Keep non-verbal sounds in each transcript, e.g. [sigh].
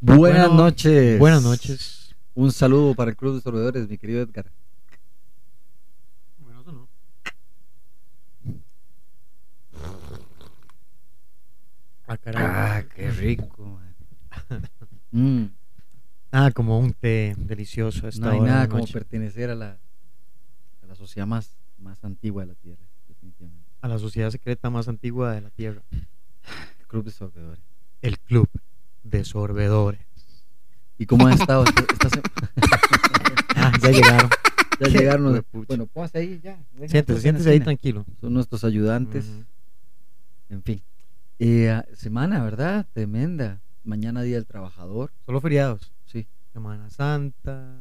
Buenas Bueno, noches. Buenas noches. Un saludo para el Club de Sorbedores, mi querido Edgar. Bueno, eso no. Ah, caray. Ah, qué rico. man. [laughs] Mm, Ah, como un té delicioso a esta no hay hora nada la como noche. pertenecer a la, a la sociedad más, más antigua de la Tierra, definitivamente. A la sociedad secreta más antigua de la Tierra. El Club de Sorbedores. El Club de Sorbedores. ¿Y cómo han estado esta, [laughs] Ah, ya llegaron. Ya Qué llegaron. los-. Bueno, póngase ahí ya. Siéntese, la siéntese ahí tranquilo. Son nuestros ayudantes. En fin. Eh, ah, semana, ¿verdad? Tremenda. Mañana Día del Trabajador. Solo feriados. Sí. Semana Santa.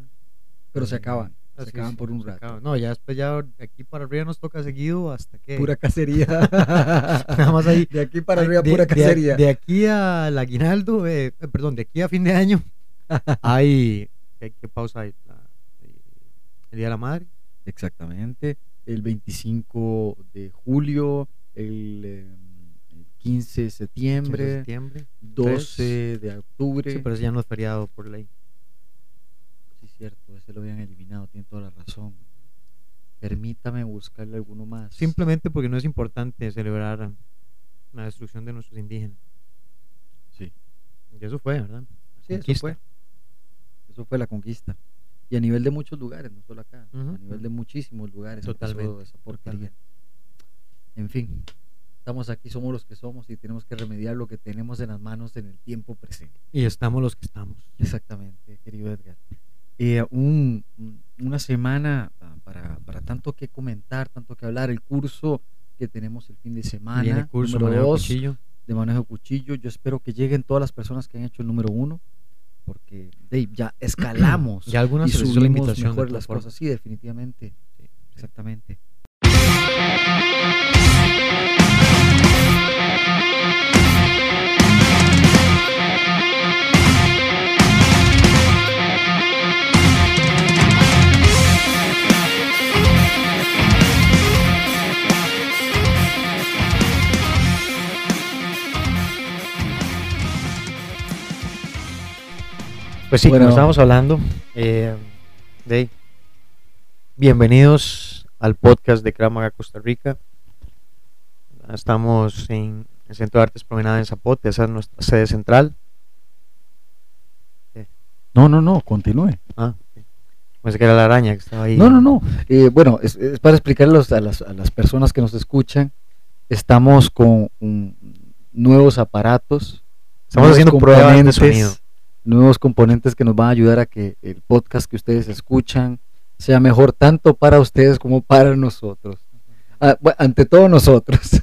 Pero se acaban. Ah, Se sí, acaban sí, por un rato. acaban. No, ya después ya de aquí para arriba nos toca seguido hasta que... Pura [laughs] cacería. Nada más ahí. De aquí para arriba, de- pura de- cacería. De, aquí al aguinaldo, eh, eh, perdón, de aquí a fin de año, [laughs] hay. ¿Qué, qué pausa hay? La- eh, el Día de la Madre. Exactamente. El 25 de julio, el, eh, el 15 de 15 de septiembre, septiembre. 12 de octubre. Sí, pero ese ya no es feriado por ley. Cierto, ese lo habían eliminado, tiene toda la razón. Permítame buscarle alguno más. Simplemente porque no es importante celebrar la destrucción de nuestros indígenas. Sí, Y eso fue, ¿verdad? sí eso Conquista. fue. Eso fue la conquista. Y a nivel de muchos lugares, no solo acá, Ujú, a nivel de muchísimos lugares. Totalmente, esa porquería. totalmente. En fin, estamos aquí, somos los que somos y tenemos que remediar lo que tenemos en las manos en el tiempo presente. Y estamos los que estamos. Exactamente, querido Edgar. Eh, un- un- una semana ah, para, para tanto que comentar, tanto que hablar. El curso que tenemos el fin de semana, Viene curso número manejo dos, cuchillo. de manejo de cuchillo. Yo espero que lleguen todas las personas que han hecho el número uno, porque Dave, ya [clears throat] escalamos Ya algunas y hizo la subimos invitación mejor las cosas. Sí, definitivamente, Sí, sí. Pues sí, Bueno. como estábamos hablando, eh, de bienvenidos al podcast de Kramaga Costa Rica. Estamos en el Centro de Artes Promenada en Zapote, esa es nuestra sede central. No, no, no, continúe. Ah, pensé que era la araña que estaba ahí. No, no, no. Eh, bueno, es, es para explicarles a las, a las personas que nos escuchan. Estamos con nuevos aparatos. Estamos nuevos haciendo pruebas de sonido. Nuevos componentes que nos van a ayudar a que el podcast que ustedes escuchan sea mejor tanto para ustedes como para nosotros. Ah, ante todo nosotros. [laughs]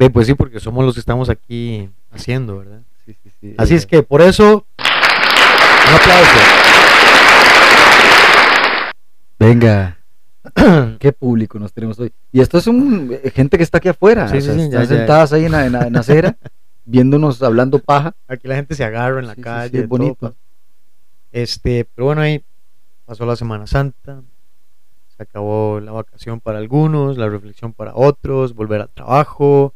Sí, pues sí, porque somos los que estamos aquí haciendo, ¿verdad? Sí, sí, sí. Así Eh, es que por eso, un aplauso. Venga. [clears throat] Qué público nos tenemos hoy. Y esto es un eh, gente que está aquí afuera. O sea, sí, están ya, ya. sentadas ahí en la, en la- en la acera, [laughs] viéndonos hablando paja. Aquí la gente se agarra en la Sí, sí, sí, calle, es todo bonito. Este, pero bueno, ahí pasó la Semana Santa, se acabó la vacación para algunos, la reflexión para otros, volver al trabajo,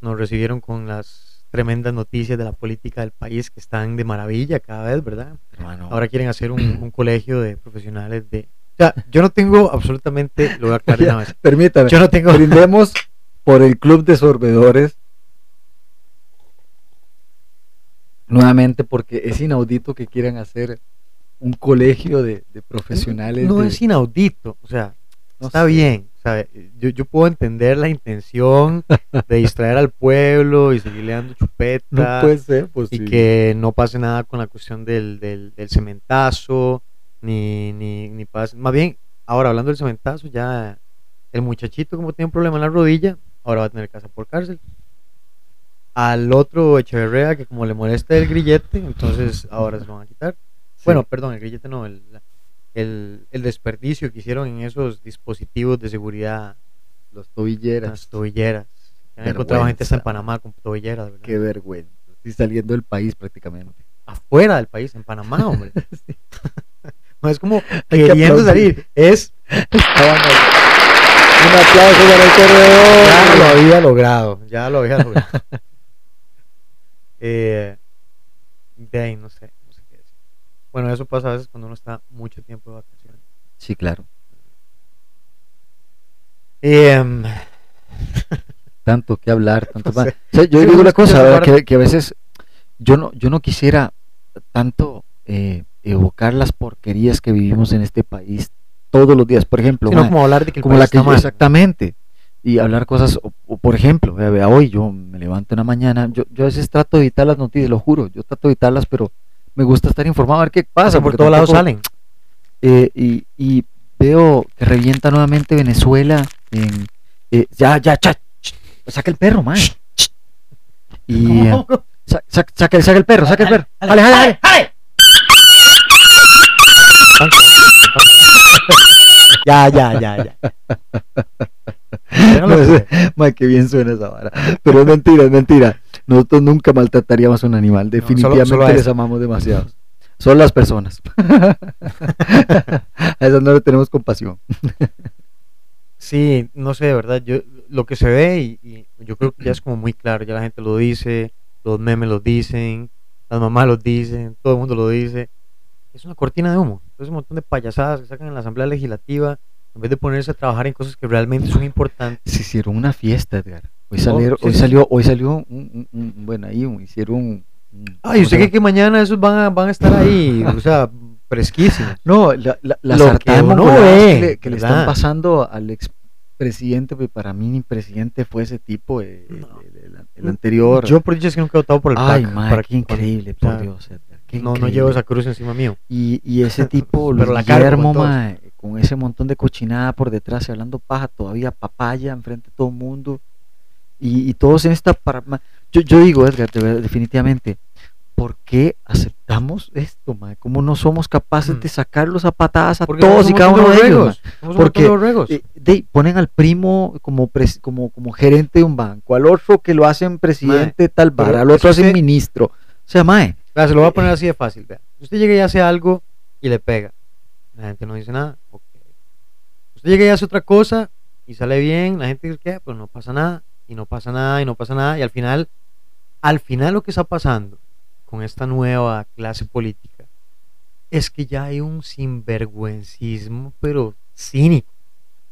nos recibieron con las tremendas noticias de la política del país que están de maravilla cada vez, ¿verdad? Hermano. Ahora quieren hacer un, [clears throat] un colegio de profesionales de... O sea, yo no tengo absolutamente, lo voy a aclarar [laughs] de una vez, Permítame. yo no tengo... Brindemos por el club de sorbedores. Nuevamente, porque es inaudito que quieran hacer un colegio de, de profesionales. No de- es inaudito, o sea, no está sé. bien. yo, yo puedo entender la intención de distraer al pueblo y seguirle dando No chupeta puede ser, pues y que no pase nada con la cuestión del, del, del cementazo, ni, ni, ni pase. Más bien, ahora hablando del cementazo, ya el muchachito, como tiene un problema en la rodilla, ahora va a tener casa por cárcel. Al otro Echeverrea, que como le molesta el grillete, entonces ahora se lo van a quitar. Sí. Bueno, perdón, el grillete no, el, el, el desperdicio que hicieron en esos dispositivos de seguridad, los tobilleras. las tobilleras. Han encontrado gente hasta en Panamá con tobilleras, ¿verdad? Qué vergüenza. Estoy saliendo del país prácticamente. Afuera del país, en Panamá, hombre. [laughs] Sí. No es como [laughs] que queriendo salir, es. Un aplauso para el corredor. ya lo había logrado, ya lo había logrado. [laughs] Eh, de ahí no sé, no sé qué decir. Bueno, eso pasa a veces cuando uno está mucho tiempo de vacaciones. Sí, claro. Em, Tanto que hablar, [laughs] tanto No sé. más. O sea, yo Sí, digo una [laughs] cosa, que, que a veces yo no, yo no quisiera tanto eh, evocar las porquerías que vivimos en este país todos los días. Por ejemplo, sino como hablar de que el como país la que está mal. exactamente y hablar cosas o, o, por ejemplo vea, hoy yo me levanto en la mañana yo, yo a veces trato de evitar las noticias lo juro yo trato de evitarlas pero me gusta estar informado a ver qué pasa por porque todos lados salen. eh, y, y veo que revienta nuevamente Venezuela en eh, ya ya cha, ch, saca el perro man y eh, sa- sa- saca, saca el perro saca el perro jale, jale, jale. ya, ya, ya, ya. No sé, [laughs] ma, qué bien suena esa vara. Pero es mentira, es mentira. Nosotros nunca maltrataríamos a un animal. Definitivamente solo les amamos demasiado. Son las personas. [laughs] a esas no le tenemos compasión. Sí, no sé, de verdad, yo lo que se ve y, y yo creo que ya es como muy claro, ya la gente lo dice, los memes lo dicen, las mamás lo dicen, todo el mundo lo dice. Es una cortina de humo, es un montón de payasadas que sacan en la Asamblea Legislativa en vez de ponerse a trabajar en cosas que realmente son importantes. Se hicieron una fiesta, Edgar. Hoy, Oh, salieron, sí, hoy salió, hoy salió un, un- un- bueno, ahí un- hicieron un, un- Ay, ¿cómo usted se cree llama? que mañana esos van a, van a estar ahí, o sea, fresquísimos. [laughs] No, la, la, la Lo que uno ve, que, le, que le están pasando al expresidente, pues para mí ni presidente fue ese tipo, eh, el, No. el- el- el anterior. Yo por dicho es que nunca he votado por el Ay, PAC, mae, para qué que- increíble, por Dios. Edgar, qué No, no increíble. llevo esa cruz encima mío. Y, y ese tipo, [laughs] Pero la Guillermo, mae, con ese montón de cochinada por detrás y hablando paja, todavía papaya enfrente de todo el mundo. Y, y todos en esta... Para, yo, yo digo, Edgar, definitivamente, ¿por qué aceptamos esto, mae? ¿Cómo no somos capaces Mm. de sacarlos a patadas a todos y cada uno de ellos? Porque. Eh, de- ponen al primo como, pres- como, como gerente de un banco, al otro que lo hacen presidente de tal bar, al otro hacen usted- ministro. O sea, mae, se lo voy a poner así de fácil. Vea. Usted llega y hace algo y le pega. La gente no dice nada. ok. Usted llega y hace otra cosa y sale bien. La gente dice que pues no pasa nada. Y no pasa nada y no pasa nada. Y al final, al final lo que está pasando con esta nueva clase política es que ya hay un sinvergüencismo, pero cínico.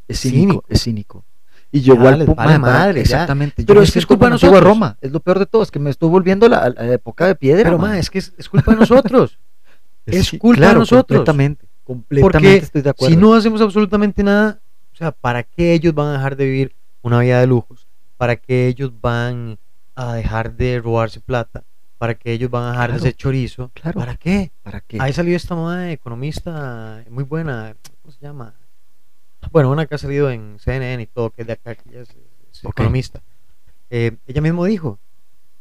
es cínico, Cínico. es cínico. Y llegó Ya al les pu- vale para- madre, ya. exactamente. yo Pero es que es culpa de nosotros. Roma, es lo peor de todo, es que me estoy volviendo a la, época de piedra. Pero, ma, es que es, es culpa de nosotros. [laughs] es culpa de nosotros. Completamente, completamente Porque estoy de acuerdo. si no hacemos absolutamente nada, o sea, ¿para qué ellos van a dejar de vivir una vida de lujos? ¿Para qué ellos van a dejar de robarse plata? ¿Para qué ellos van a dejar Claro, de hacer chorizo? claro. ¿Para qué? ¿Para qué? Ahí salió esta moda economista muy buena, ¿cómo se llama? Bueno, una que ha salido en CNN y todo, que es de acá, que ella es, economista. Eh, ella mismo dijo,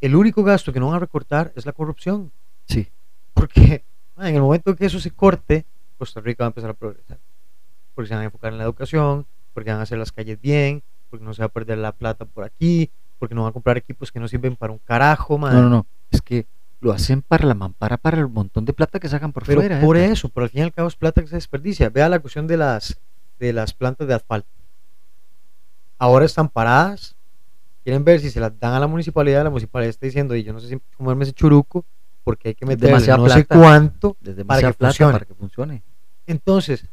el único gasto que no van a recortar es la corrupción. Sí, Porque en el momento que eso se corte, Costa Rica va a empezar a progresar. Porque se van a enfocar en la educación, porque van a hacer las calles bien, porque no se va a perder la plata por aquí, porque no van a comprar equipos que no sirven para un carajo, man. no, no, no, es que lo hacen para la mampara, para el montón de plata que sacan por Pero fuera. por Edgar. eso, pero al fin y al cabo es plata que se desperdicia. Vea la cuestión de las, de las plantas de asfalto. Ahora están paradas. Quieren ver si se las dan a la municipalidad. La municipalidad está diciendo, y yo no sé si comerme ese churuco, porque hay que demasiada no sé plata. cuánto Desde para que plata para que funcione. Entonces,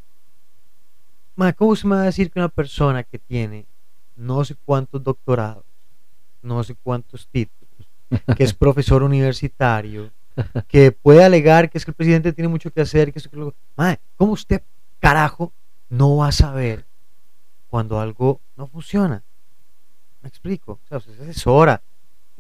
ma, ¿cómo se me va a decir que una persona que tiene no sé cuántos doctorados, no sé cuántos títulos, que es [laughs] profesor universitario, que puede alegar que es que el presidente tiene mucho que hacer, que eso, que lo- ma, ¿cómo usted, carajo, no va a saber cuando algo no funciona? Me explico, o sea, usted se asesora.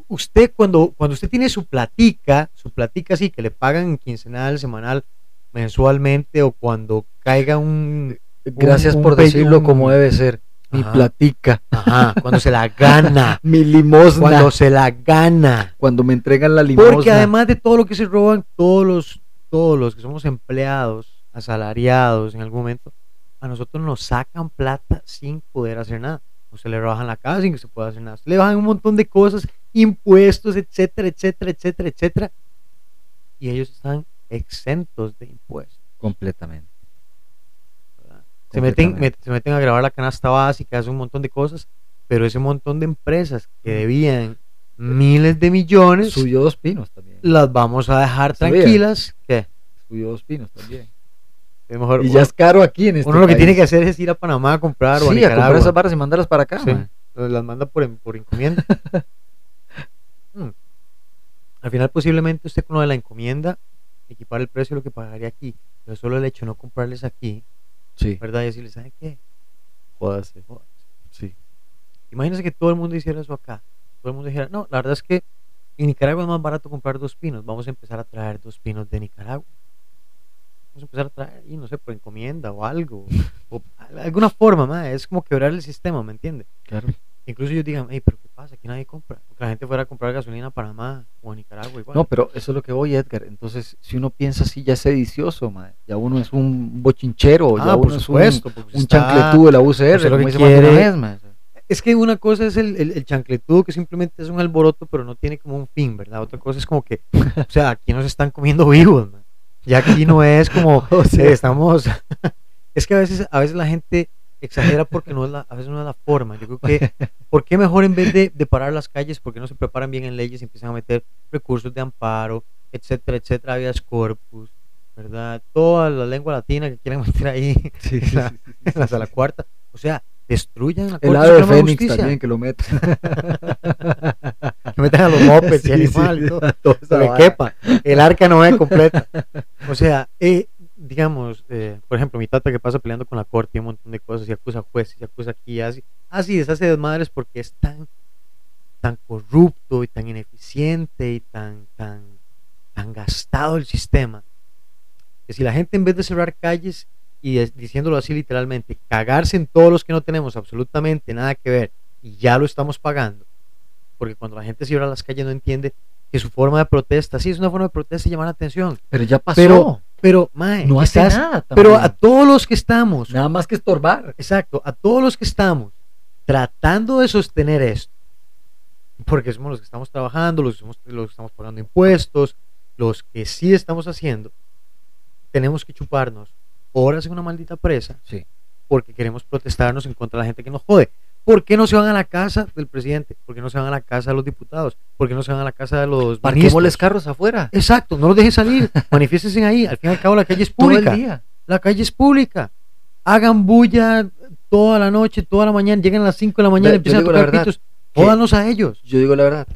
Usted cuando, cuando usted tiene su platica, su platica sí, que le pagan quincenal, semanal, mensualmente o cuando caiga un Gracias un por decirlo como debe ser. Mi Ajá. platica, ajá, cuando se la gana. [laughs] Mi limosna, cuando cuando, se la gana. Me entregan la limosna. porque además de todo lo que se roban todos los todos los que somos empleados asalariados en algún momento a nosotros nos sacan plata sin poder hacer nada. O se le bajan la casa sin que se pueda hacer nada. Le bajan un montón de cosas impuestos etcétera etcétera etcétera etcétera. Y ellos están exentos de impuestos Completamente. se meten, Completamente. se meten a grabar la canasta básica, hacen un montón de cosas, pero ese montón de empresas que debían miles de millones, Subió dos pinos también. las vamos a dejar tranquilas. ¿Qué? Subió dos pinos también. Es mejor, Y ya es caro aquí en este uno lo que tiene que hacer es ir a Panamá a comprar o a Sí, a comprar esas barras y mandarlas para acá, Sí, las manda por, por encomienda. [laughs] Mm. Al final, posiblemente usted con lo de la encomienda equipar el precio de lo que pagaría aquí, pero solo el hecho de no comprarles aquí, Sí, ¿verdad? Y decirles, ¿sabe qué? jódase. Sí. Imagínese que todo el mundo hiciera eso acá. Todo el mundo dijera, no, la verdad es que en Nicaragua es más barato comprar dos pinos. Vamos a empezar a traer dos pinos de Nicaragua. Vamos a empezar a traer, y no sé, por encomienda o algo. [laughs] o al- alguna forma, ma, es como quebrar el sistema, ¿me entiende? Claro. Incluso ellos digan, hey, pero ¿qué pasa? Aquí nadie compra. Que la gente fuera a comprar gasolina a Panamá o a Nicaragua igual. No, pero eso es lo que voy, Edgar. Entonces, si uno piensa así, ya es sedicioso, mae. Ya uno es un bochinchero, ya ah, por uno supuesto. es porque un, un está- chancletudo de la UCR, lo como quiere- mae. Es que una cosa es el, el, el chancletudo que simplemente es un alboroto, pero no tiene como un fin, ¿verdad? Otra cosa es como que, o sea, aquí nos están comiendo vivos, man. Ya aquí no es como, [laughs] O sea, eh, estamos... [laughs] es que a veces, a veces la gente exagera porque no es la, a veces no es la forma. Yo creo que, ¿por qué mejor en vez de, de parar las calles, por qué no se preparan bien en leyes y empiezan a meter recursos de amparo, etcétera, etcétera, habeas corpus, ¿verdad? Toda la lengua latina que quieren [laughs] meter ahí Sí, en la, sí, sí, en la sala cuarta. O sea, destruyan la El ave de Fénix Justicia. también, que lo mete. [laughs] Que metan a los mopeds y animales, todo, esa lo que quepa. El arca no es completa. [laughs] O sea, eh, digamos, eh, por ejemplo, mi tata que pasa peleando con la corte y un montón de cosas y acusa a jueces y acusa aquí y así. Así deshace desmadres porque es tan, tan corrupto y tan ineficiente y tan, tan, tan gastado el sistema. Que si la gente en vez de cerrar calles y diciéndolo así literalmente, cagarse en todos los que no tenemos absolutamente nada que ver y ya lo estamos pagando, porque cuando la gente cierra las calles no entiende que su forma de protesta, sí es una forma de protesta y llamar la atención, Pero ya pasó. pero, pero, mae, no hace estás- nada. pero a todos los que estamos, Nada más que estorbar. exacto, a todos los que estamos tratando de sostener esto, porque somos los que estamos trabajando, los que, somos- los que estamos pagando impuestos, los que sí estamos haciendo, tenemos que chuparnos horas en una maldita presa Sí. porque queremos protestarnos en contra de la gente que nos jode. ¿Por qué no se van a la casa del presidente? ¿Por qué no se van a la casa de los diputados? ¿Por qué no se van a la casa de los Parquémosles carros afuera. Exacto, no los dejen salir, [laughs] manifiéstense ahí. Al fin y al cabo la calle es Todo el pública. día. La calle es pública. Hagan bulla toda la noche, toda la mañana, lleguen a las 5 de la mañana Ve, y empiezan a yo digo la tocar verdad, pitos. Jódanos a ellos. Yo digo la verdad.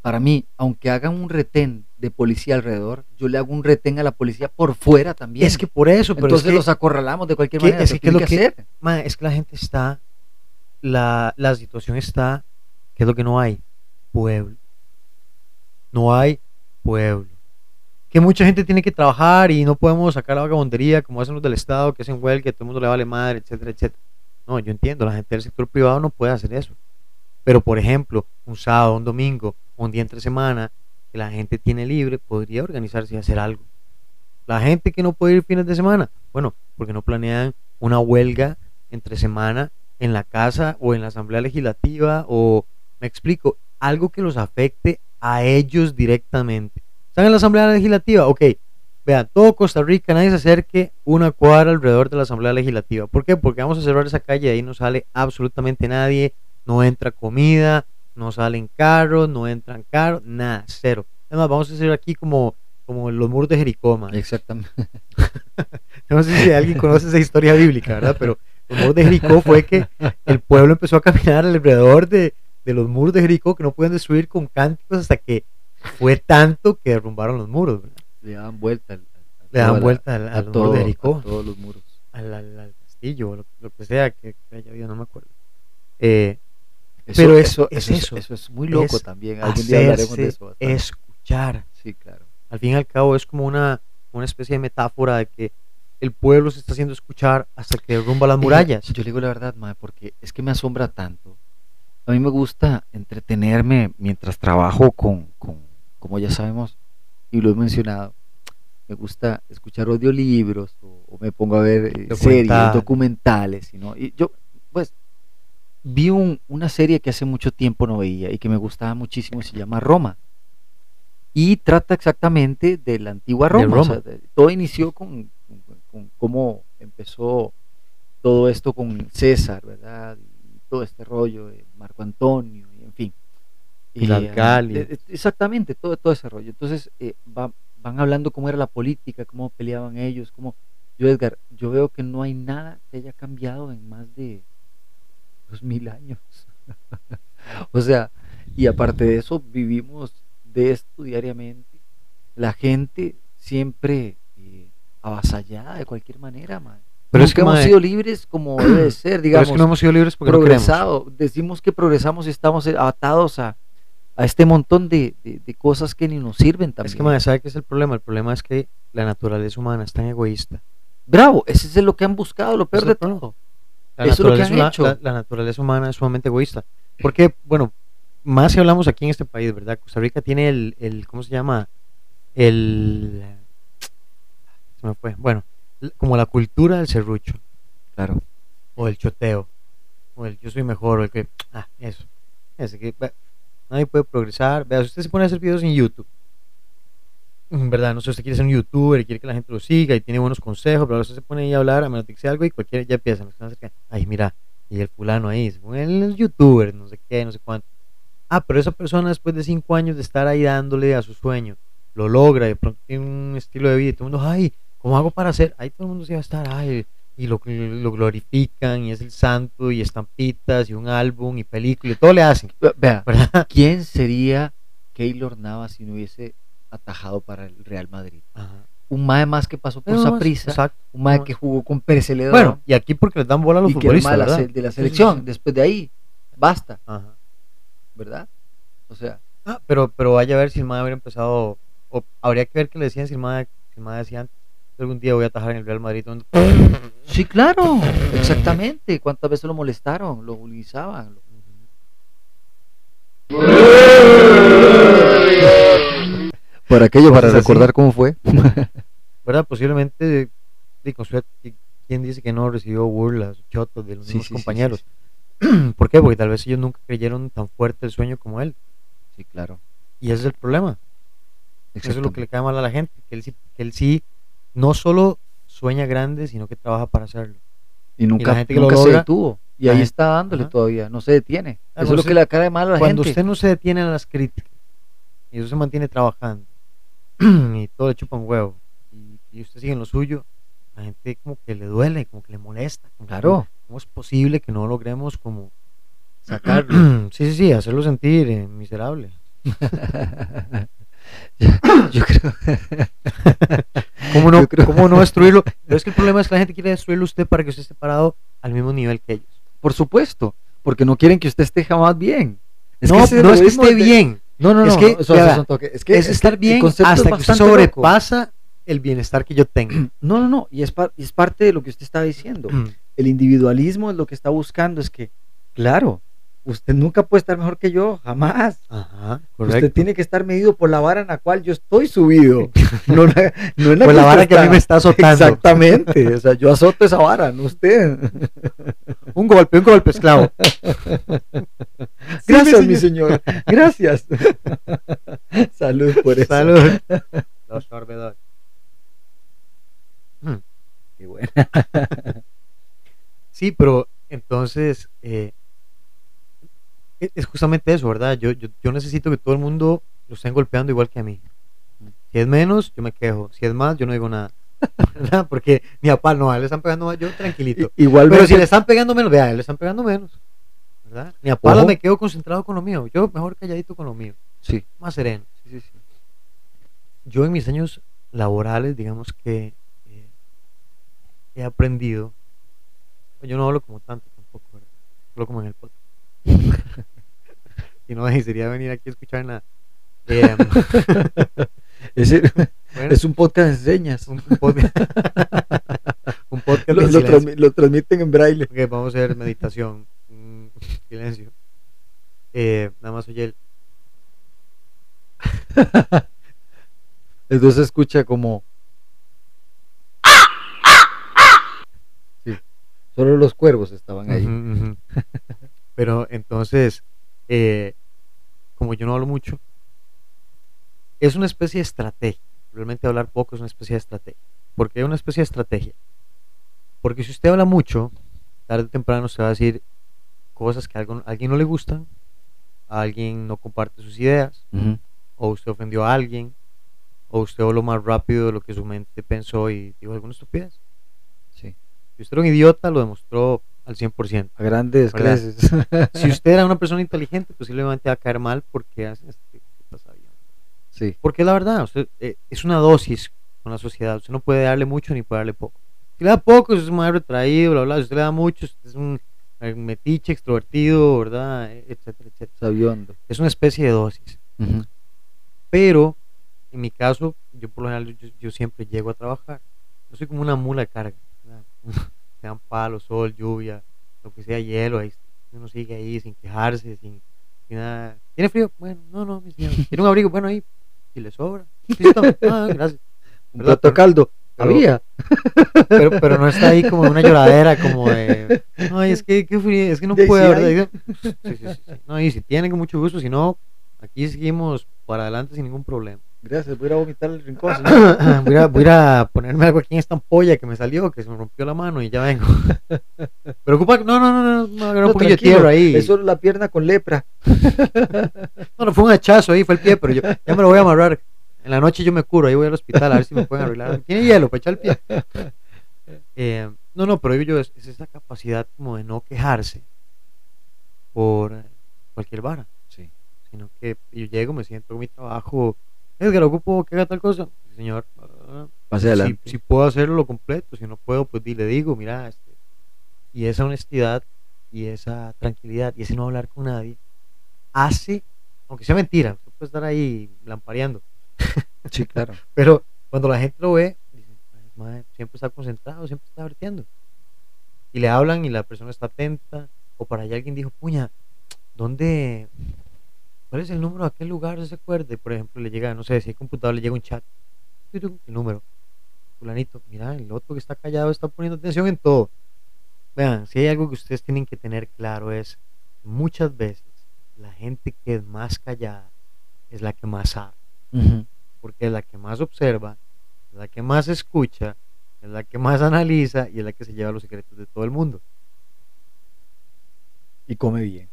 Para mí, aunque hagan un retén de policía alrededor, yo le hago un retén a la policía por fuera también. Es que por eso, pero Entonces es que, los acorralamos de cualquier manera. es pero que lo tiene que- hacer. ma, es que la gente está, la, la situación está, que es lo que no hay? Pueblo. No hay pueblo. Que mucha gente tiene que trabajar y no podemos sacar la vagabondería como hacen los del Estado, que hacen huelga, que todo el mundo le vale madre, etcétera, etcétera. No, yo entiendo, la gente del sector privado no puede hacer eso. Pero, por ejemplo, un sábado, un domingo, un día entre semana, que la gente tiene libre, podría organizarse y hacer algo. La gente que no puede ir fines de semana, bueno, porque no planean una huelga entre semana en la casa o en la asamblea legislativa o, me explico, algo que los afecte a ellos directamente. ¿Están en la asamblea legislativa? Ok, vean, todo Costa Rica, nadie se acerque una cuadra alrededor de la asamblea legislativa. ¿Por qué? Porque vamos a cerrar esa calle y ahí no sale absolutamente nadie, no entra comida, no salen carros, no entran carros, nada, cero. Además, vamos a hacer aquí como, como los muros de Jericó, man. Exactamente. [laughs] No sé si alguien conoce esa historia bíblica, ¿verdad? Pero los muros de Jericó fue que el pueblo empezó a caminar alrededor de, de los muros de Jericó que no pueden destruir con cánticos hasta que fue tanto que derrumbaron los muros, ¿verdad? Le dan vuelta. al- Le la- vuelta al- a los todo- muros de a Jericó. todos los muros. Al, castillo o lo, lo que sea que, que haya habido, no me acuerdo. Eh, Eso, Pero es- eso, es eso, es muy loco Es también. Algún día hablaremos de eso. bastante. escuchar. Sí, claro. Al fin y al cabo es como una, una especie de metáfora de que el pueblo se está haciendo escuchar hasta que derrumba las murallas. Yo le digo la verdad, mae, porque es que me asombra tanto. A mí me gusta entretenerme mientras trabajo con, con como ya sabemos, y lo he mencionado, me gusta escuchar audiolibros o, o me pongo a ver eh, series, Documental. documentales. y no- y yo, pues, vi un- una serie que hace mucho tiempo no veía y que me gustaba muchísimo, se llama Roma. Y trata exactamente de la antigua Roma. o Roma. sea, todo inició con, con- cómo empezó todo esto con César, ¿verdad? Y todo este rollo de Marco Antonio, y en fin. Y la eh, eh, exactamente, todo, todo ese rollo. Entonces eh, va- van hablando cómo era la política, cómo peleaban ellos, cómo... Yo, Edgar, yo veo que no hay nada que haya cambiado en más de dos mil años. [laughs] o sea, y aparte de eso, vivimos de esto diariamente. La gente siempre eh, avasallada de cualquier manera, man. [clears throat] Pero es que, hemos sido libres como debe de ser, Pero digamos es que no hemos sido libres porque no progresado. Decimos que progresamos y estamos eh, atados a, a este montón de, de- de cosas que ni nos sirven también. Es que, mae, ¿sabe qué es el problema? El problema es que la naturaleza humana es tan egoísta. Bravo, ese es lo que han buscado, lo peor de todo. La Eso es lo que han hecho. La, la naturaleza humana es sumamente egoísta. Porque, bueno, más si hablamos aquí en este país, ¿verdad? Costa Rica tiene el, el ¿cómo se llama? El... Se me fue. Bueno, como la cultura del serrucho, Claro. o el choteo, o el yo soy mejor, o el que... Ah, eso. Ese que... Nadie puede progresar. Vea, si usted se pone a hacer videos en YouTube, ¿verdad? No sé, usted quiere ser un youtuber y quiere que la gente lo siga y tiene buenos consejos, pero usted se pone ahí a hablar, a menos que sea algo y cualquiera ya empieza. ¿no? Están cerca, Ay, mira, y el fulano ahí, él es youtuber, no sé qué, no sé cuánto. Ah, pero esa persona después de cinco años de estar ahí dándole a su sueño, lo logra, de pronto tiene un estilo de vida y todo el mundo, ay, ¿cómo hago para hacer? Ahí todo el mundo se va a estar, ay, y lo, lo glorifican y es el santo y estampitas y un álbum y película y todo le hacen, Ve- Vea, ¿verdad? [laughs] ¿quién sería Keylor Navas si no hubiese atajado para el Real Madrid? Ajá. Un mae más que pasó por Saprissa, exacto. un mae que jugó con Pérez Celedón Bueno, y aquí porque les dan bola a los y que era futbolistas, mae de la, ¿verdad? de la Sí, sí, selección. sí. Después de ahí, basta, Ajá. ¿verdad? O sea, Ah, pero, pero vaya a ver si el MAD hubiera empezado. O habría que ver qué le decían si el MAD, si el MAD decía antes. Algún día voy a atajar en el Real Madrid. donde- sí, claro, exactamente. ¿Cuántas veces lo molestaron, lo bullizaban? lo- Por aquello, para así. recordar cómo fue. [laughs] ¿Verdad? Posiblemente, ¿quién dice que no recibió burlas, chotos de los Sí, mismos sí, compañeros? sí, [clears throat] ¿Por qué? Porque tal vez ellos nunca creyeron tan fuerte el sueño como él. Sí, claro. Y ese es el problema. Eso es lo que le cae mal a la gente. Que él sí, que él sí no solo sueña grande, sino que trabaja para hacerlo. Y nunca, gente que lo nunca se detuvo. Y ahí está dándole ajá. todavía, no se detiene. Eso es lo que le cae mal a la Cuando gente. usted no se detiene en las críticas y eso se mantiene trabajando [clears throat] y todo le chupa un huevo y, y usted sigue en lo suyo, la gente como que le duele, como que le molesta. como que Claro. ¿Cómo es posible que no logremos como [clears throat] Sacarlo. [clears throat] sí, sí, sí, hacerlo sentir eh, miserable? [laughs] Yo creo. [laughs] [laughs] ¿Cómo no, Yo creo- ¿Cómo no destruirlo? [laughs] Pero es que el problema es que la gente quiere destruirlo usted para que usted esté parado al mismo nivel que ellos. Por supuesto, porque no quieren que usted esté jamás bien. no, no es que esté de- bien, No, no, no. es que, no, eso- ya eso va, es que es que estar bien hasta que loco. sobrepasa el bienestar que yo tengo. [clears throat] No, no, no. Y es, par- y es parte de lo que usted está diciendo. [clears throat] El individualismo es lo que está buscando. Es que, claro, usted nunca puede estar mejor que yo, jamás. Ajá. Usted tiene que estar medido por la vara en la cual yo estoy subido. [laughs] No, la- no en la Por la vara que a mí me está azotando. Exactamente. O sea, yo azoto esa vara, no usted. Un golpe, un golpe, esclavo. Gracias, mi mi señor. Gracias. Salud por eso. Salud. Los sorbedores. Hmm. Qué buena. Sí, pero entonces eh, es justamente eso, ¿verdad? Yo, yo, yo necesito que todo el mundo lo estén golpeando igual que a mí. Si es menos, yo me quejo. Si es más, yo no digo nada. [laughs] ¿Verdad? Porque ni a pal, no, a él le están pegando más, yo tranquilito. I- Igualmente, Pero si le están pegando menos, vea, a él le están pegando menos. ¿Verdad? Ni a palo Ojo. me quedo concentrado con lo mío. Yo mejor calladito con lo mío. sí, Más sereno. sí, sí, sí. yo en mis años laborales, digamos que eh, he aprendido, yo no hablo como tanto tampoco, ¿verdad? hablo como en el podcast. Y no [laughs] sería venir aquí a escuchar nada. [laughs] [laughs] Eh, bueno, es un podcast de señas. un, un podcast, un podcast Lo, en lo silencio. transmi- lo transmiten en braille. Ok, vamos a hacer meditación. Mm, silencio. Eh, nada más oye el. Entonces escucha como. Sí, solo los cuervos estaban ahí. Pero entonces, eh, como yo no hablo mucho, es una especie de estrategia. Realmente hablar poco es una especie de estrategia. ¿Por qué una especie de estrategia? Porque si usted habla mucho, tarde o temprano se va a decir cosas que a a alguien no le gustan, alguien no comparte sus ideas, o usted ofendió a alguien, o usted habló más rápido de lo que su mente pensó y dijo alguna estupidez. Sí. Si usted era un idiota, lo demostró al 100%. A grandes ¿Verdad? creces. Si [laughs] usted era una persona inteligente, posiblemente va a caer mal porque hace este sí. Porque la verdad, usted, eh, es una dosis con la sociedad. Usted no puede darle mucho ni puede darle poco. Si le da poco, usted es un retraído, bla, bla. Si usted le da mucho, usted es un eh, metiche, extrovertido, ¿verdad? Etcétera, etcétera. Sabiondo. Es una especie de dosis. Ujú. Pero, en mi caso, yo por lo general, yo, yo siempre llego a trabajar. Yo soy como una mula de carga. Sean palos, sol, lluvia, lo que sea, hielo. Ahí uno sigue ahí sin quejarse, sin, sin nada. ¿Tiene frío? Bueno, no, no, mi señor. ¿Tiene un abrigo? Bueno, ahí, si le sobra. Toma. [laughs] Ah, gracias. Un plato caldo. Pero- Había. Pero, pero no está ahí como una lloradera, como de. [laughs] Ay, es que, qué frío, es que no De puedo, si ¿verdad? [laughs] Sí, sí, sí, sí. No, y si tienen con mucho gusto, si no, aquí seguimos para adelante sin ningún problema. Gracias, voy a vomitar el rincón. [coughs] voy, a, voy a ponerme algo aquí en esta ampolla que me salió, que se me rompió la mano y ya vengo. [laughs] Pero ocupa, no, no, no, no, no, No, un poquillo de tierra ahí. Es solo la pierna con lepra. [laughs] No, no, fue un hachazo ahí, fue el pie, pero yo ya me lo voy a amarrar. En la noche yo me curo, ahí voy al hospital a ver si me pueden arreglar. ¿Tiene hielo para echar el pie? [laughs] Eh, no, no, pero yo, es, es esa capacidad como de no quejarse por cualquier vara, Sí. sino que yo llego, me siento con mi trabajo. Edgar, ocupo que haga tal cosa. Sí, señor, ah, Pase si, adelante. si puedo hacerlo lo completo, si no puedo, pues le digo, mira, este, y esa honestidad y esa tranquilidad y ese no hablar con nadie hace, aunque sea mentira, usted puede estar ahí lampareando, [laughs] Sí, claro. pero cuando la gente lo ve, dice, "Ay, mae, siempre está concentrado, siempre está vertiendo. Y le hablan y la persona está atenta, o para allá alguien dijo, puña, ¿dónde? ¿Cuál es el número de aquel lugar? ¿No se acuerde? Por ejemplo, le llega, no sé, si hay computador, le llega un chat. El número. Fulanito, mira, el otro que está callado está poniendo atención en todo. Vean, si hay algo que ustedes tienen que tener claro es, muchas veces, la gente que es más callada es la que más sabe porque es la que más observa, es la que más escucha, es la que más analiza y es la que se lleva los secretos de todo el mundo. Y come bien.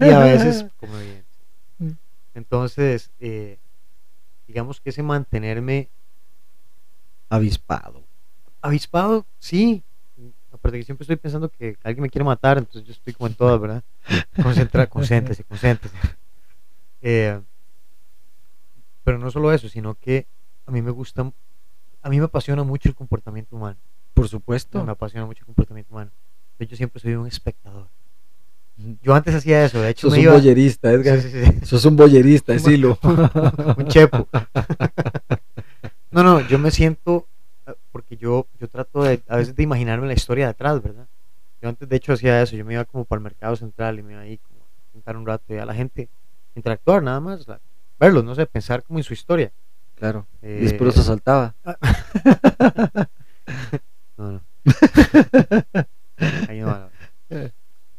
Y a [laughs] veces come bien. Entonces, eh, digamos que ese mantenerme Avispado. avispado, sí. Aparte que siempre estoy pensando que alguien me quiere matar, entonces yo estoy como en todas, ¿verdad? Concentra, concéntrese, [laughs] concéntrese. Eh, pero no solo eso, sino que a mí me gusta, a mí me apasiona mucho el comportamiento humano. Por supuesto. Me apasiona mucho el comportamiento humano. Yo siempre soy un espectador. Yo antes hacía eso, de hecho Sos me un iba... boyerista, Edgar. Sí, sí, sí. Sos un boyerista, decilo. [laughs] un chepo. No, no, yo me siento, porque yo, yo trato de, a veces de imaginarme la historia de atrás, ¿verdad? Yo antes de hecho hacía eso, yo me iba como para el mercado central y me iba ahí como a sentar un rato y a la gente interactuar nada más, la- verlos, no sé, pensar como en su historia. Claro. Eh, Y después los asaltaba. [laughs] No, no. [laughs] Ahí no va.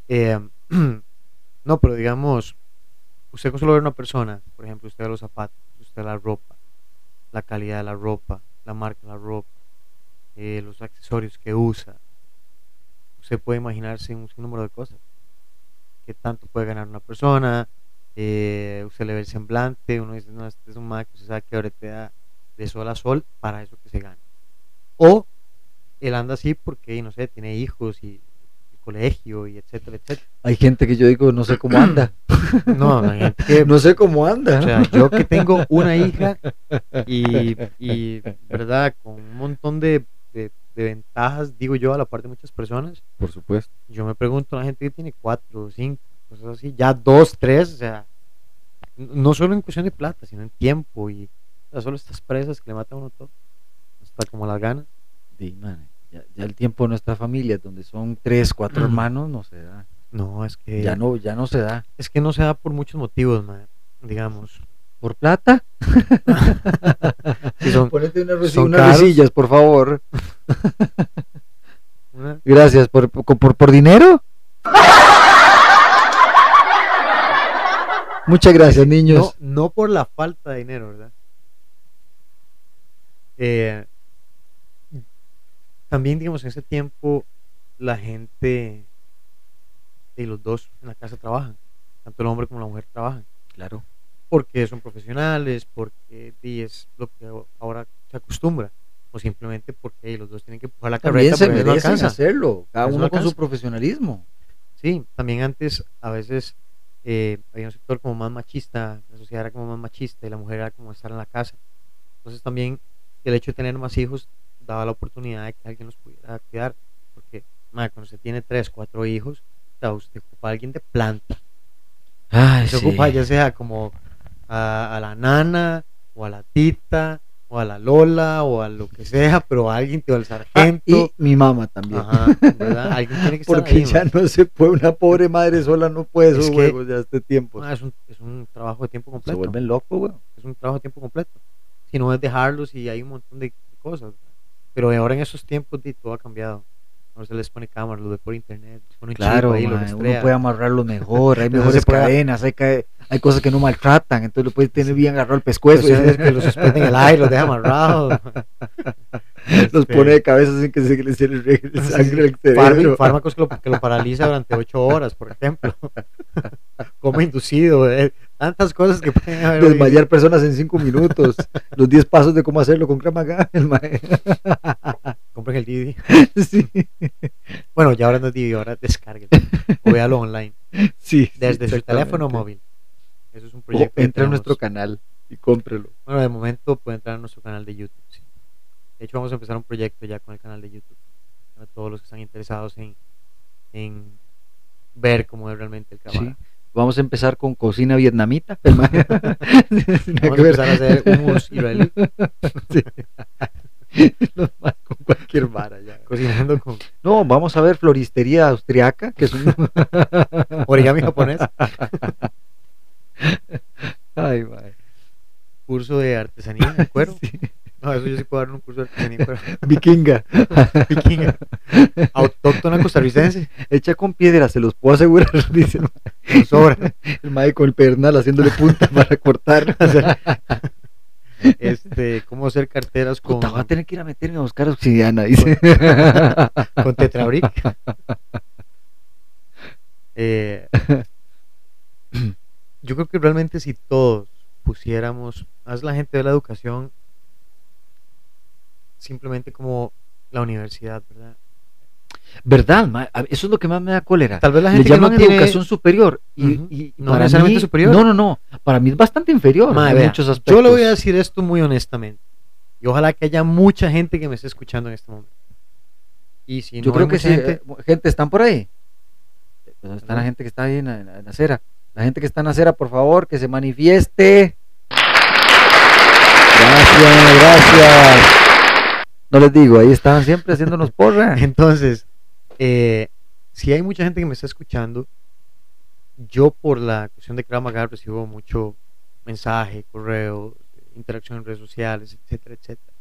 Eh, [clears throat] no, pero digamos, usted con solo ver una persona, por ejemplo, usted los zapatos, usted la ropa, la calidad de la ropa, la marca de la ropa, eh, los accesorios que usa, usted puede imaginarse un sinnúmero de cosas. ¿Qué tanto puede ganar una persona? Eh, usted le ve el semblante, uno dice, no, este es un man que usted sabe que bretea de sol a sol para eso que se gana. O él anda así porque, no sé, tiene hijos y colegio y etcétera, etcétera. Hay gente que yo digo, no sé cómo anda. [clears throat] No, hay gente que, No sé cómo anda. o sea, yo que tengo una hija y, y, verdad, con un montón de, de- de ventajas, digo yo, a la parte de muchas personas, Por supuesto. yo me pregunto a la gente que tiene cuatro, cinco, cosas así, ya dos, tres, o sea, no solo en cuestión de plata, sino en tiempo y o sea, solo estas presas que le matan a uno todo, hasta como las ganas. Di, man, ya, ya el tiempo de nuestra familia, donde son tres, cuatro hermanos, no se da. No, es que Ya no, ya no se da. es que no se da por muchos motivos, man, digamos. ¿Por plata? [laughs] Son- [laughs] Ponete una unas resillas, por favor. [laughs] Gracias. ¿Por, por, por, dinero? Muchas gracias, no, niños. no por la falta de dinero, ¿verdad? Eh, también, digamos, en ese tiempo la gente y los dos en la casa trabajan. tanto el hombre como la mujer trabajan. Claro. Porque son profesionales, porque di, es lo que ahora se acostumbra, o simplemente porque los dos tienen que empujar la También carreta se porque no merecen alcanza. hacerlo, cada no uno con su profesionalismo. Sí, también antes a veces eh, había un sector como más machista, la sociedad era como más machista y la mujer era como estar en la casa. Entonces también el hecho de tener más hijos daba la oportunidad de que alguien los pudiera cuidar, porque ma, cuando usted tiene tres, cuatro hijos, o sea, usted ocupa a alguien de planta. Ay, Se ocupa ya sea como a, a la nana o a la tita o a la Lola o a lo que sea, pero a alguien, tío, al Ah, sargento. y mi mamá también. Ajá, ¿verdad? [laughs] Alguien tiene que Porque ahí, ya no se puede, una pobre madre sola no puede esos Es ya este tiempo. Es, un, es un trabajo de tiempo se completo. vuelven locos, güey. es un trabajo de tiempo completo. Si no es dejarlos y hay un montón de cosas. Pero ahora en esos tiempos todo ha cambiado. Ahora se les pone cámaras, lo ve por internet, les pone un Claro, ahí, lo uno puede amarrarlo mejor, hay [laughs] mejores cadenas, hay, ca- hay cosas que no maltratan, entonces lo puede tener bien agarrado el pescuezo, Pues, es que los suspenden en el aire, los deja amarrados. [laughs] los Este, pone de cabeza sin que se le, se le regue sí, sangre cerebro. fármacos que lo, que lo paraliza durante ocho horas, por ejemplo. [laughs] Como inducido, eh, tantas cosas que pueden haber. Desmayar personas en cinco minutos, [laughs] los 10 pasos de cómo hacerlo con Kramaga, el. [laughs] Compren el DVD. [laughs] sí, Bueno, ya ahora no es DVD, ahora descarguen. O véalo online. sí, Desde su teléfono móvil. Eso es un proyecto. entra a nuestro canal y cómprelo. Bueno, de momento puede entrar a nuestro canal de YouTube. sí. De hecho, vamos a empezar un proyecto ya con el canal de YouTube. Para todos los que están interesados en, en ver cómo es realmente el Sí. Vamos a empezar con cocina vietnamita. [laughs] el Vamos a empezar a hacer hummus israelí, [laughs] Sí. [laughs] Los mae con cualquier vara ya. cocinando con No, vamos a ver floristería austriaca, que es un... origami japonés, Ay, mae. curso de artesanía de cuero. Sí. No, eso yo sí puedo dar un curso de artesanía. [laughs] Vikinga. [laughs] Vikinga. Autóctona costarricense, Hecha con piedra, se los puedo asegurar, [laughs] dice el sobra. El mae con el pernal haciéndole punta para cortar. Este, cómo hacer carteras con, Puta, voy a tener que ir a meterme a buscar obsidiana, dice. con tetrabric. Eh, [clears throat] yo creo que realmente si todos pusiéramos, más la gente de la educación, simplemente como la universidad, ¿verdad? ¿Verdad? Eso es lo que más me da cólera. Tal vez la Le gente que llaman no tiene... educación superior y, Ujú. y No para necesariamente mí- superior. No, no, no. Para mí es bastante inferior Mae, en vea, muchos aspectos. yo le voy a decir esto muy honestamente. Y ojalá que haya mucha gente que me esté escuchando en este momento. Y si Yo no creo hay que sí. gente, eh, gente, ¿están por ahí? ¿Dónde está la gente que está ahí en la, en la- en la acera? La gente que está en la acera, por favor, que se manifieste. Gracias, gracias. No les digo, ahí estaban siempre haciéndonos porra. [laughs] Entonces, eh, si hay mucha gente que me está escuchando, yo por la cuestión de Krav Maga recibo mucho mensaje, correo, interacción en redes sociales, etcétera, etcétera.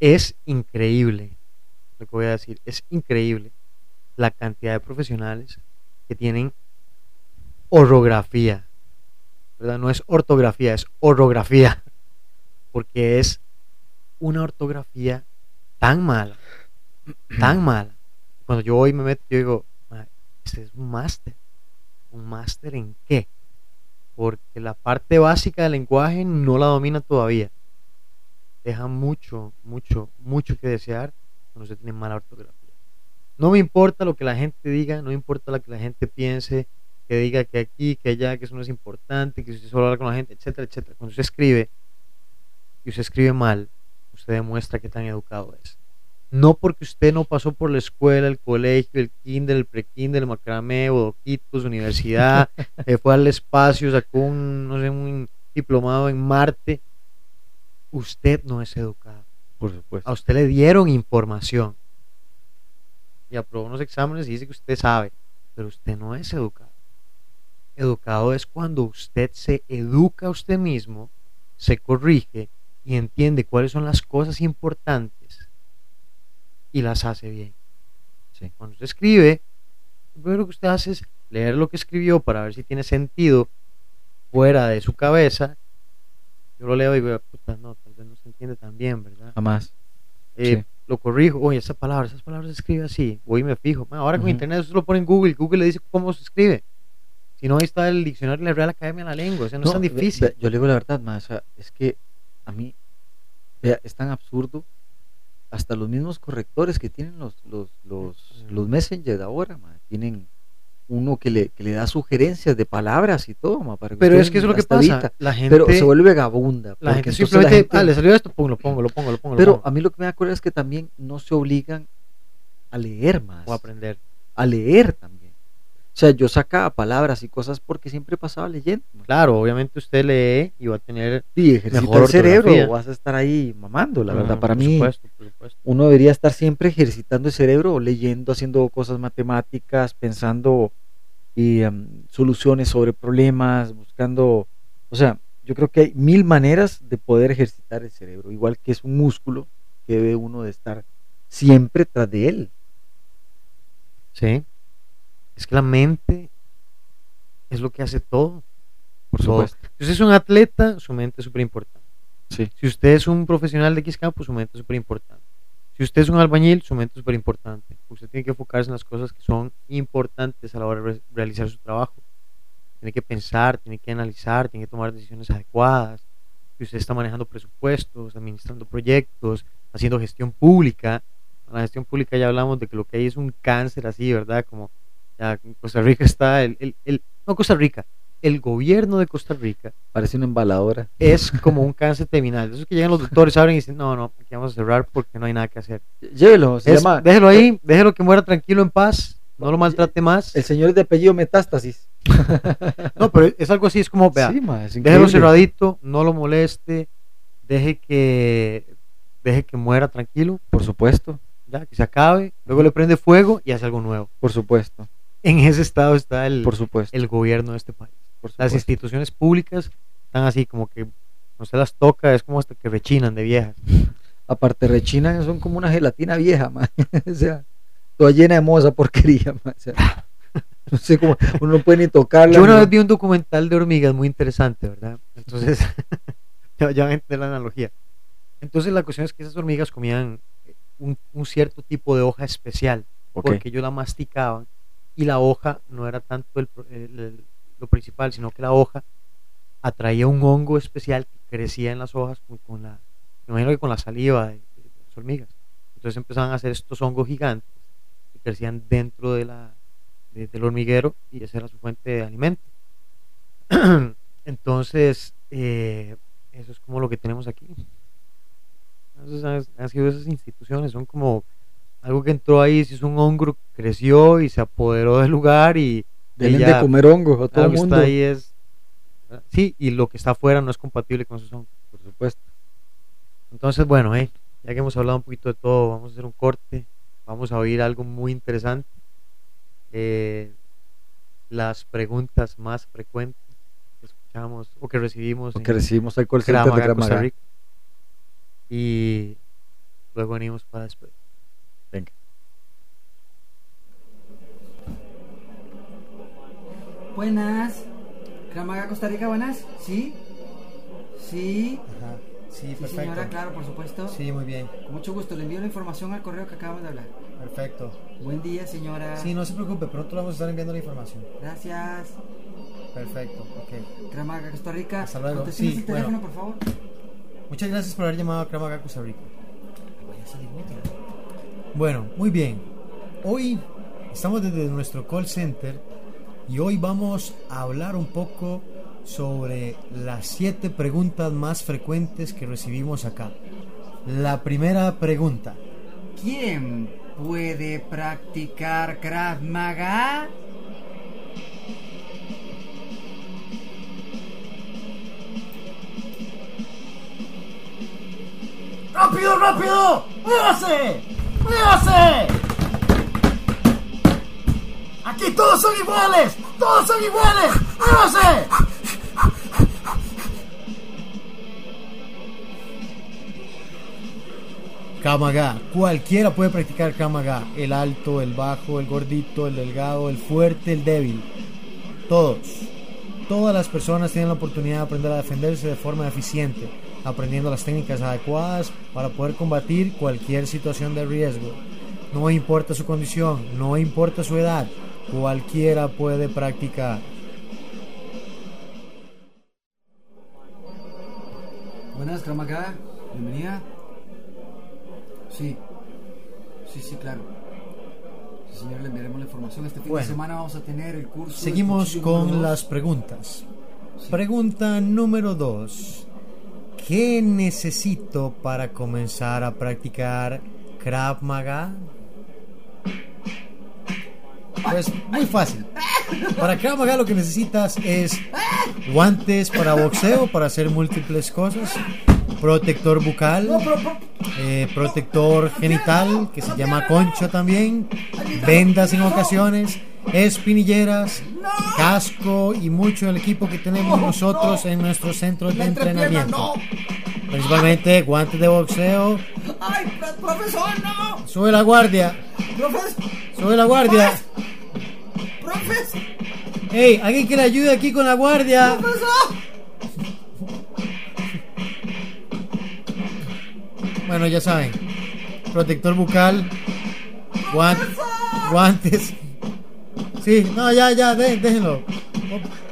Es increíble lo que voy a decir, es increíble la cantidad de profesionales que tienen orografía, ¿verdad? No es ortografía, es orografía, [laughs] porque es una ortografía tan mala, [clears throat] tan mala. Cuando yo hoy me meto, yo digo, "Ma, este es un máster. ¿Un máster en qué? Porque la parte básica del lenguaje no la domina todavía. Deja mucho, mucho, mucho que desear cuando se tiene mala ortografía. No me importa lo que la gente diga, no me importa lo que la gente piense, que diga que aquí, que allá, que eso no es importante, que usted solo habla con la gente, etcétera, etcétera. Cuando usted escribe y usted escribe mal, usted demuestra que tan educado es. No porque usted no pasó por la escuela, el colegio, el kinder, el pre-kinder, el macramé, bodoquitos, universidad, [laughs] eh, fue al espacio, sacó un, no sé, un diplomado en Marte. Usted no es educado. Por supuesto. A usted le dieron información y aprobó unos exámenes y dice que usted sabe, pero usted no es educado. Educado es cuando usted se educa a usted mismo, se corrige y entiende cuáles son las cosas importantes y las hace bien. Sí. Cuando usted escribe, lo primero que usted hace es leer lo que escribió para ver si tiene sentido fuera de su cabeza. Yo lo leo y digo, puta, no, tal vez no se entiende tan bien, ¿verdad? Jamás. Eh, Sí. lo corrijo, oye, esa palabra, esas palabras se escribe así, voy y me fijo. Ma, ahora con Ujú. internet eso lo pone en Google, Google le dice cómo se escribe. Si no, ahí está el diccionario de la Real Academia de la Lengua, o sea, no, es tan difícil. yo le digo la verdad, ma, o sea, es que a mí vea, es tan absurdo. Hasta los mismos correctores que tienen los, los, los, los Messenger ahora, ma, tienen uno que le, que le da sugerencias de palabras y todo, ma, para que Pero es que eso es lo que pasa. La gente, Pero se vuelve vagabunda. la gente simplemente, gente- ah, le salió esto, pum, lo pongo, lo pongo, lo pongo, lo Pero pongo. a mí lo que me da cólera es que también no se obligan a leer más. O aprender. a leer también. O sea, yo sacaba palabras y cosas porque siempre pasaba leyendo. Claro, obviamente usted lee y va a tener Sí, ejercita Mejor el cerebro, vas a estar ahí mamando, la verdad. Para por mí, supuesto, por supuesto. uno debería estar siempre ejercitando el cerebro, leyendo, haciendo cosas matemáticas, pensando y, em, soluciones sobre problemas, buscando, o sea, yo creo que hay mil maneras de poder ejercitar el cerebro, igual que es un músculo que debe uno de estar siempre tras de él. Sí. Es que la mente es lo que hace todo. Por Todo. supuesto. Si usted es un atleta, su mente es súper importante. Sí. Si usted es un profesional de X campo, su mente es súper importante. Si usted es un albañil, su mente es súper importante. Usted tiene que enfocarse en las cosas que son importantes a la hora de re- realizar su trabajo. Tiene que pensar, tiene que analizar, tiene que tomar decisiones adecuadas. Si usted está manejando presupuestos, administrando proyectos, haciendo gestión pública. La gestión pública ya hablamos de que lo que hay es un cáncer así, ¿verdad? Como ya en Costa Rica está el, el, el- no Costa Rica, el gobierno de Costa Rica Parece una embaladora. es como un cáncer terminal. De esos que llegan los doctores, abren y dicen, no, no, aquí vamos a cerrar porque no hay nada que hacer. Llévelo, se Es- llama. déjelo ahí, déjelo que muera tranquilo en paz, no lo maltrate más. El señor es de apellido Metástasis. [laughs] No, pero es algo así, es como, vea, Sí, ma, es déjelo cerradito, no lo moleste, deje que, deje que muera tranquilo, Por supuesto, ya, que se acabe, luego le prende fuego y hace algo nuevo. por supuesto, En ese estado está el, por supuesto. el gobierno de este país. por Las instituciones públicas están así como que no se las toca, es como hasta que rechinan de viejas. Aparte, rechinan, son como una gelatina vieja, ma. [laughs] o sea, toda llena de esa porquería. O sea, [laughs] no sé cómo, uno no puede ni tocarla. Yo una vez vi un documental de hormigas muy interesante, ¿verdad? Entonces, [laughs] ya, ya entender la analogía. Entonces, la cuestión es que esas hormigas comían eh, un, un cierto tipo de hoja especial, porque ellos la masticaban y la hoja no era tanto el el- lo principal, sino que la hoja atraía un hongo especial que crecía en las hojas con, con la, me imagino que con la saliva de, las hormigas. Entonces empezaban a hacer estos hongos gigantes que crecían dentro de la, de- del hormiguero y esa era su fuente de alimento. [clears throat] Entonces, eh, eso es como lo que tenemos aquí. Han, han sido esas instituciones, son como algo que entró ahí, se hizo un hongo, creció y se apoderó del lugar y ya- de comer hongos a todo el que mundo. está ahí es... Sí, y lo que está afuera no es compatible con esos hongos. Por supuesto. Entonces, bueno, eh, ya que hemos hablado un poquito de todo, vamos a hacer un corte, vamos a oír algo muy interesante. Eh, las preguntas más frecuentes que escuchamos o que recibimos en recibimos al call de Maga, Krav Costa Maga. Rica. Y luego venimos para después. Venga. Buenas. Cramaga Costa Rica, buenas. ¿Sí? Sí. Ajá, sí, Sí, perfecto. señora, claro, por supuesto. Sí, muy bien, Con mucho gusto. Le envío la información al correo que acabamos de hablar. perfecto. Buen día, señora. Sí, no se preocupe, pronto le vamos a estar enviando la información. Gracias. Perfecto, ok. Cramaga Costa Rica. Hasta luego. Sí, el teléfono, bueno. por favor. Muchas gracias por haber llamado a Kramaga Costa Rica. Voy a salir útil. Bueno, muy bien. Hoy estamos desde nuestro call center y hoy vamos a hablar un poco sobre las siete preguntas más frecuentes que recibimos acá. La primera pregunta. ¿Quién puede practicar Krav Maga? ¡Rápido, rápido! ¡Muévase! ¡Muévase! ¡Aquí todos son iguales! ¡Todos son iguales! ¡Muévase! Kamaga. Cualquiera puede practicar Kamaga. El alto, el bajo, el gordito, el delgado, el fuerte, el débil. Todos. Todas las personas tienen la oportunidad de aprender a defenderse de forma eficiente. Aprendiendo las técnicas adecuadas para poder combatir cualquier situación de riesgo. No importa su condición, no importa su edad, cualquiera puede practicar. Buenas, Kramaga. Bienvenida. Sí. Sí, sí, claro. Sí, señor, le enviaremos la información. Este fin Bueno. de semana vamos a tener el curso. Seguimos con las preguntas. Sí. Pregunta número 2. ¿Qué necesito para comenzar a practicar Krav Maga? Pues muy fácil. Para Krav Maga lo que necesitas es guantes para boxeo, para hacer múltiples cosas, protector bucal, eh, protector genital, que se llama concho también, vendas en ocasiones, espinilleras, casco y mucho del equipo que tenemos nosotros en nuestro centro de entrenamiento. Principalmente guantes de boxeo. ¡Ay, pro- profesor, no! Sube la guardia, ¡Profesor! sube la guardia. ¡Profesor! Hey, alguien que le ayude aquí con la guardia. Bueno, ya saben. Protector bucal. guan- guantes. Sí, no, ya, ya, dé- déjenlo.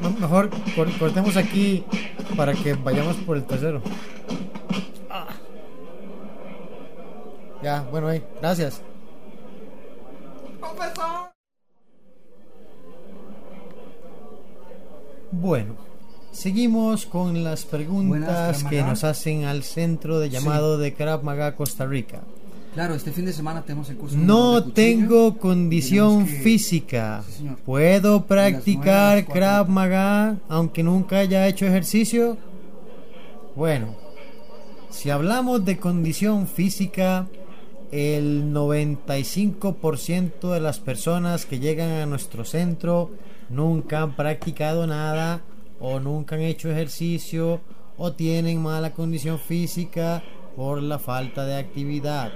Me- Mejor cor- cortemos aquí para que vayamos por el tercero. Ah. Ya, bueno, ahí, gracias. Bueno, seguimos con las preguntas Buenas, que nos hacen al centro de llamado de Krav Maga Costa Rica. Claro, este fin de semana tenemos el curso. No de tengo condición que- física. Sí. ¿Puedo practicar las. Krav Maga aunque nunca haya hecho ejercicio? Bueno, si hablamos de condición física, el 95% de las personas que llegan a nuestro centro nunca han practicado nada o nunca han hecho ejercicio o tienen mala condición física por la falta de actividad.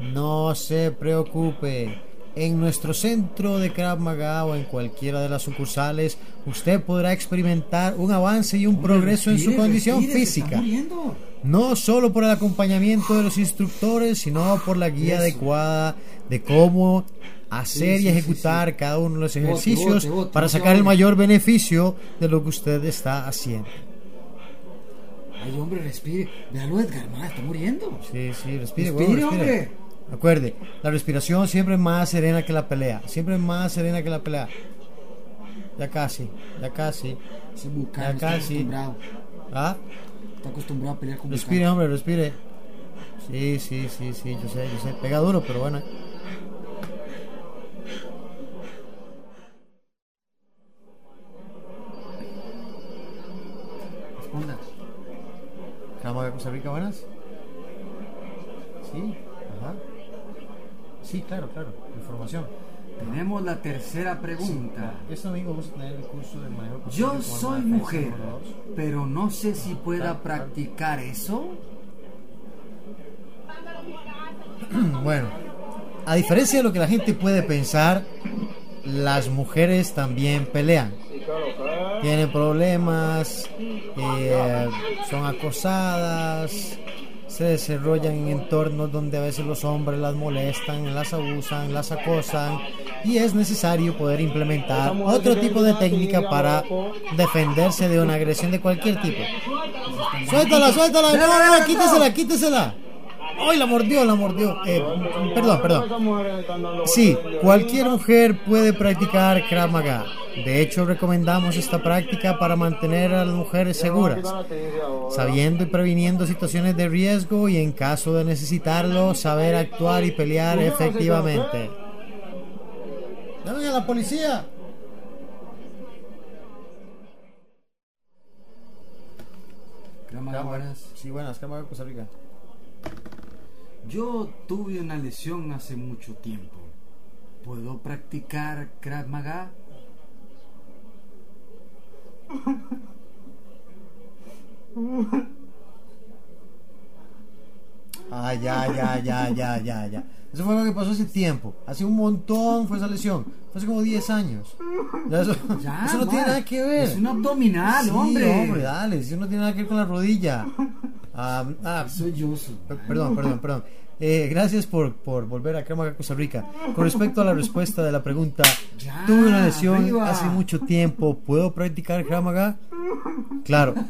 No se preocupe. En nuestro centro de Krav Maga o en cualquiera de las sucursales, usted podrá experimentar un avance y un Hombre, progreso en su condición respire, física. No solo por el acompañamiento de los instructores, sino por la guía Eso. adecuada de cómo hacer Sí, y sí, sí, ejecutar cada uno de los ejercicios bote, bote, para sacar el mayor beneficio de lo que usted está haciendo. Ay, hombre, respire. Véalo, Edgar, ma, está muriendo. Sí, sí, respire, Respire, huevón, respire. hombre. Acuerde, la respiración siempre es más serena que la pelea. Siempre es más serena que la pelea. Ya casi, ya casi. Ese Ya casi. acostumbrado. ¿Ah? Está acostumbrado a pelear con. Respire, hombre, respire. Sí, sí, sí, sí, yo sé, yo sé. Pega duro, pero bueno. Responda. Crama de Costa Rica, buenas. Sí. Sí, claro, claro. Información. Tenemos la tercera pregunta. Este domingo vamos a tener el curso de manejo. Yo soy mujer, pero no sé si pueda practicar eso. [clears throat] Bueno, a diferencia de lo que la gente puede pensar, las mujeres también pelean. Tienen problemas, eh, son acosadas, se desarrollan en entornos donde a veces los hombres las molestan, las abusan, las acosan y es necesario poder implementar otro tipo de técnica para defenderse de una agresión de cualquier tipo. Suéltala, suéltala, no, no, quítesela, quítesela. ¡Ay, la mordió, la mordió! Eh, perdón, perdón. Sí, cualquier mujer puede practicar Krav Maga. De hecho, recomendamos esta práctica para mantener a las mujeres seguras, sabiendo y previniendo situaciones de riesgo y en caso de necesitarlo, saber actuar y pelear efectivamente. ¡Llamen a la policía! Cámara, buenas. Sí, buenas, Krav Maga Costa Rica. Yo tuve una lesión hace mucho tiempo. ¿Puedo practicar Krav Maga? Ah, ya, ya, ya, ya, ya, ya. Eso fue lo que pasó hace tiempo. Hace un montón fue esa lesión. Fue hace como 10 años. Eso, Ya, [laughs] eso no tiene nada que ver. Es un abdominal, Sí, hombre. hombre, dale. Eso no tiene nada que ver con la rodilla. Ah, ah, Soy yo. Perdón, perdón, perdón. Eh, gracias por, por volver a Cramaga, Costa Rica. Con respecto a la respuesta de la pregunta, Ya, tuve una lesión arriba. hace mucho tiempo, ¿puedo practicar Cramaga? Claro, [laughs]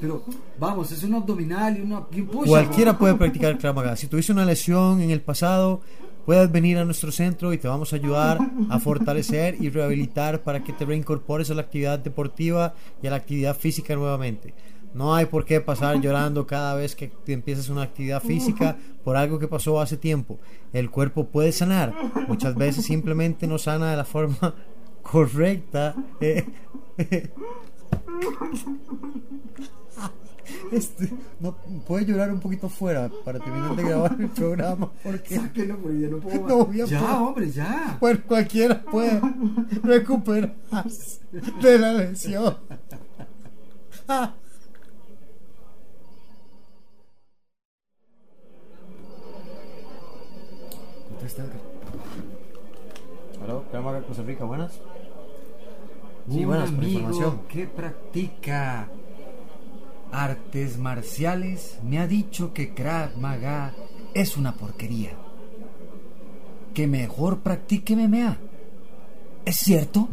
Pero vamos, es un abdominal y, una, y un push. cualquiera puede practicar Cramaga. Si tuviste una lesión en el pasado, puedes venir a nuestro centro y te vamos a ayudar a fortalecer y rehabilitar para que te reincorpores a la actividad deportiva y a la actividad física nuevamente. No hay por qué pasar llorando cada vez que empiezas una actividad física por algo que pasó hace tiempo. El cuerpo puede sanar. Muchas veces simplemente no sana de la forma [laughs] correcta. Eh, [laughs] Este, no, puede llorar un poquito fuera para terminar de grabar el programa porque Sáquenlo, porque ya no puedo más. No voy a ya, poder. hombre, ya. bueno, cualquiera puede recuperarse de la lesión. Ah. [laughs] Edgar. Aló, Cramaga, Costa Rica, buenas. Sí, Un buenas, por amigo información. que practica artes marciales me ha dicho que Krav Maga es una porquería. Que mejor practique MMA. ¿Es cierto?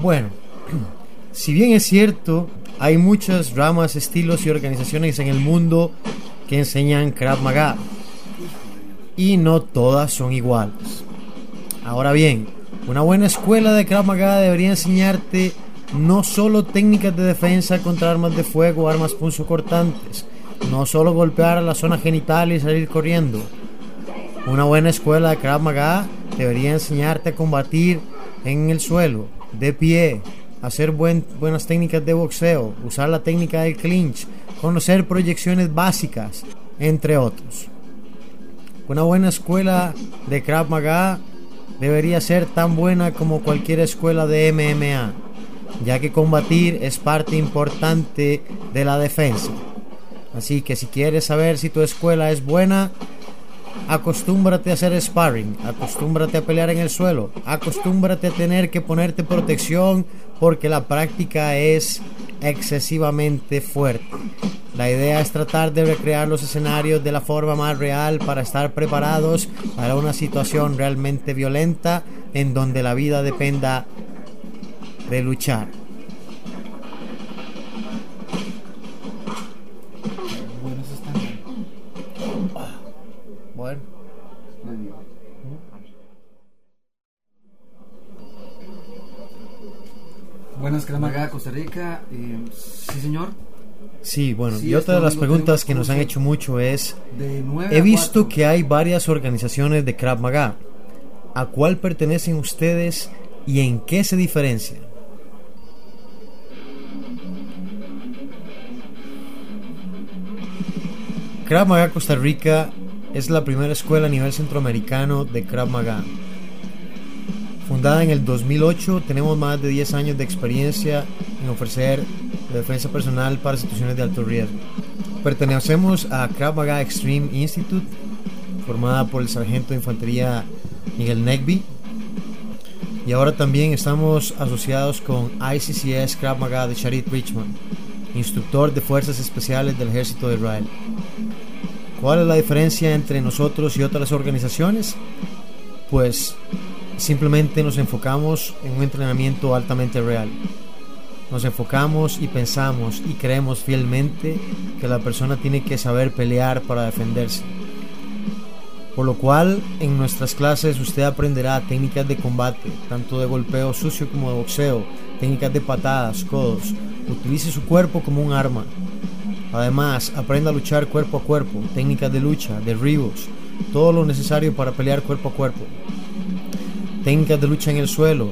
Bueno, [clears throat] si bien es cierto, hay muchas ramas, estilos y organizaciones en el mundo que enseñan Krav Maga. Y no todas son iguales. Ahora bien, una buena escuela de Krav Maga debería enseñarte no solo técnicas de defensa contra armas de fuego, armas punzocortantes, no solo golpear a la zona genital y salir corriendo. Una buena escuela de Krav Maga debería enseñarte a combatir en el suelo, de pie, hacer buen- buenas técnicas de boxeo, usar la técnica del clinch, conocer proyecciones básicas, entre otros. Una buena escuela de Krav Maga debería ser tan buena como cualquier escuela de MMA, ya que combatir es parte importante de la defensa. Así que si quieres saber si tu escuela es buena, acostúmbrate a hacer sparring, acostúmbrate a pelear en el suelo, acostúmbrate a tener que ponerte protección porque la práctica es excesivamente fuerte. La idea es tratar de recrear los escenarios de la forma más real para estar preparados para una situación realmente violenta en donde la vida dependa de luchar. Buenas, Maga, Costa Rica. Eh, sí, señor. Sí, bueno, Sí, y otra de las preguntas que nos han hecho mucho es, De 9 he visto 4. que hay varias organizaciones de Krav Maga. ¿A cuál pertenecen ustedes y en qué se diferencian? Krav Maga Costa Rica es la primera escuela a nivel centroamericano de Krav Maga. Fundada en el 2008, tenemos más de 10 años de experiencia en ofrecer defensa personal para situaciones de alto riesgo. Pertenecemos a Krav Maga Extreme Institute, formada por el sargento de infantería Miguel Negby. Y ahora también estamos asociados con ICCS Krav Maga de Sharit Richmond, instructor de fuerzas especiales del ejército de Israel. ¿Cuál es la diferencia entre nosotros y otras organizaciones? Pues simplemente nos enfocamos en un entrenamiento altamente real. Nos enfocamos y pensamos y creemos fielmente que la persona tiene que saber pelear para defenderse. Por lo cual, en nuestras clases usted aprenderá técnicas de combate, tanto de golpeo sucio como de boxeo, técnicas de patadas, codos. Utilice su cuerpo como un arma. Además, aprenda a luchar cuerpo a cuerpo, técnicas de lucha, derribos, todo lo necesario para pelear cuerpo a cuerpo. Técnicas de lucha en el suelo,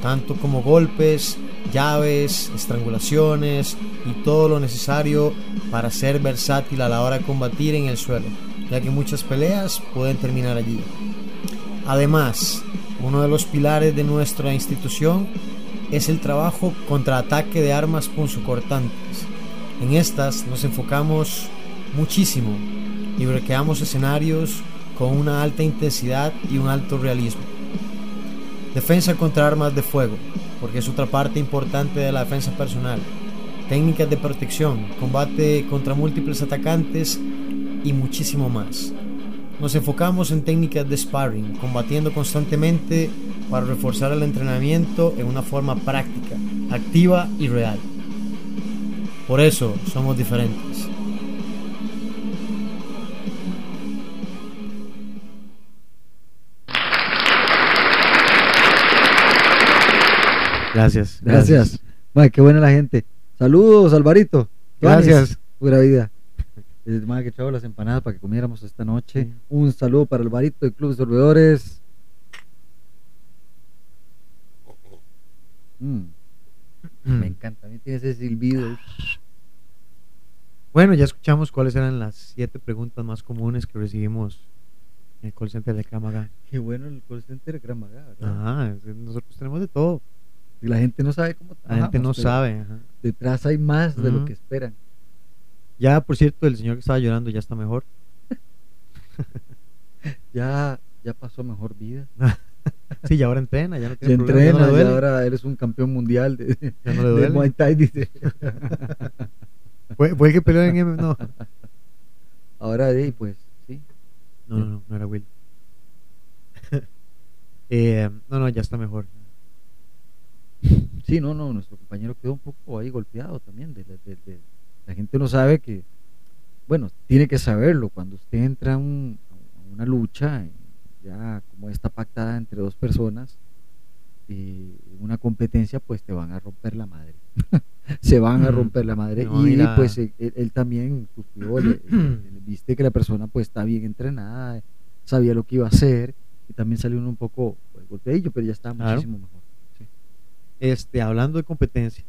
tanto como golpes, llaves, estrangulaciones y todo lo necesario para ser versátil a la hora de combatir en el suelo, ya que muchas peleas pueden terminar allí. Además, uno de los pilares de nuestra institución es el trabajo contra ataque de armas punzocortantes. En estas nos enfocamos muchísimo y recreamos escenarios con una alta intensidad y un alto realismo. Defensa contra armas de fuego, porque es otra parte importante de la defensa personal, técnicas de protección, combate contra múltiples atacantes y muchísimo más. Nos enfocamos en técnicas de sparring, combatiendo constantemente para reforzar el entrenamiento en una forma práctica, activa y real. Por eso somos diferentes. Gracias. Gracias. Mae, qué buena la gente. Saludos, Alvarito. Gracias. Pura vida. Mae que trajo las empanadas para que comiéramos esta noche. Sí. Un saludo para Alvarito del Club de Sorbedores. Mm, Mm. Me encanta. A mí tiene ese silbido. Bueno, ya escuchamos cuáles eran las siete preguntas más comunes que recibimos en el call center de Cámaga. Qué bueno el call center de Gran Maga, ¿verdad? Ajá, nosotros tenemos de todo. Y la gente no sabe cómo La gente no sabe. ajá. Detrás hay más de lo que esperan. Ya, por cierto, el señor que estaba llorando ya está mejor. [laughs] Ya, ya pasó mejor vida. [laughs] Sí, ya ahora entrena, ya no tiene problema, ya no entrena le y duele. ahora eres un campeón mundial de, Ya no le de duele. Muay Thai, dice. [laughs] ¿Fue, fue el que peleó en M? No. Ahora, eh, pues, sí. No, no, no, no era Will. Eh, no, no, ya está mejor. Sí, no, no, nuestro compañero quedó un poco ahí golpeado también. de- de- de- de- la gente no sabe que, bueno, tiene que saberlo. Cuando usted entra a, un- a una lucha, eh, ya como está pactada entre dos personas, y una competencia, pues te van a romper la madre. [laughs] Se van a Mm, romper la madre. no, y pues él, él- él también sufrió, le- [clears throat] le- viste que la persona pues está bien entrenada, sabía lo que iba a hacer, y también salió uno un poco pues, golpeadillo, pero ya está Claro. muchísimo mejor. Sí. Este, hablando de competencias,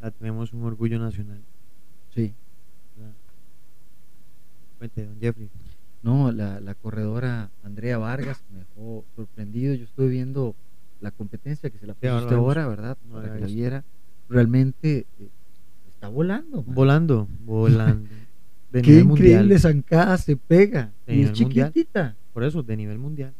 ya tenemos un orgullo nacional. Sí. Cuente, don Jeffrey. No, la, la corredora Andrea Vargas me dejó sorprendido. Yo estuve viendo la competencia que se la Sí, puso ahora ¿verdad? No Para había que la viera. Realmente eh, está volando. man. Volando, volando. [laughs] De Qué increíble zancada se pega. De y es mundial. chiquitita. Por eso, de nivel mundial.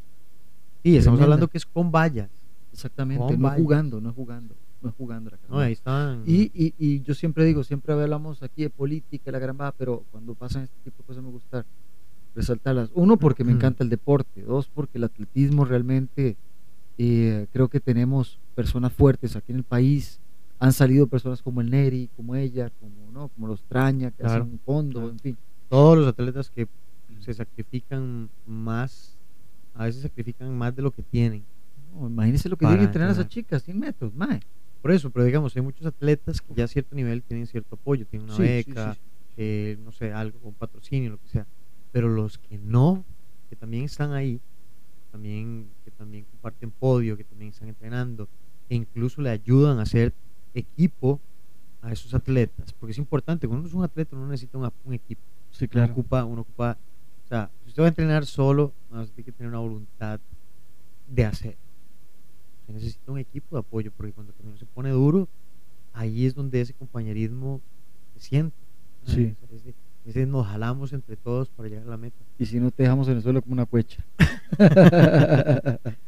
Sí, estamos hablando que es con vallas. Exactamente. Con No es vallas. jugando, no es jugando. No es jugando la No, ahí están. Y, y, y yo siempre digo, siempre hablamos aquí de política, la gran baja, pero cuando pasan este tipo de cosas me gusta resaltarlas. Uno, porque me encanta el deporte. Dos, porque el atletismo realmente eh, creo que tenemos personas fuertes aquí en el país. Han salido personas como el Neri, como ella, como no, como los Traña, que Claro, hacen un fondo, claro. en fin. todos los atletas que se sacrifican más, a veces sacrifican más de lo que tienen. Imagínense lo que tienen que entrenar a esas chicas, 100 metros, mae. Por eso, pero digamos, hay muchos atletas que ya a cierto nivel tienen cierto apoyo, tienen una Sí, beca, sí, sí. eh, no sé, algo, un patrocinio, lo que sea. Pero los que no, que también están ahí, también, que también comparten podio, que también están entrenando, e incluso le ayudan a hacer equipo a esos atletas, porque es importante, cuando uno es un atleta uno necesita un, un equipo. Sí, uno ocupa, uno ocupa, o sea, si usted va a entrenar solo, no, usted tiene que tener una voluntad de hacer. Usted necesita un equipo de apoyo, porque cuando el camino se pone duro, ahí es donde ese compañerismo se siente. Sí. Ese, nos jalamos entre todos para llegar a la meta. Y si no te dejamos en el suelo como una cuecha. [laughs]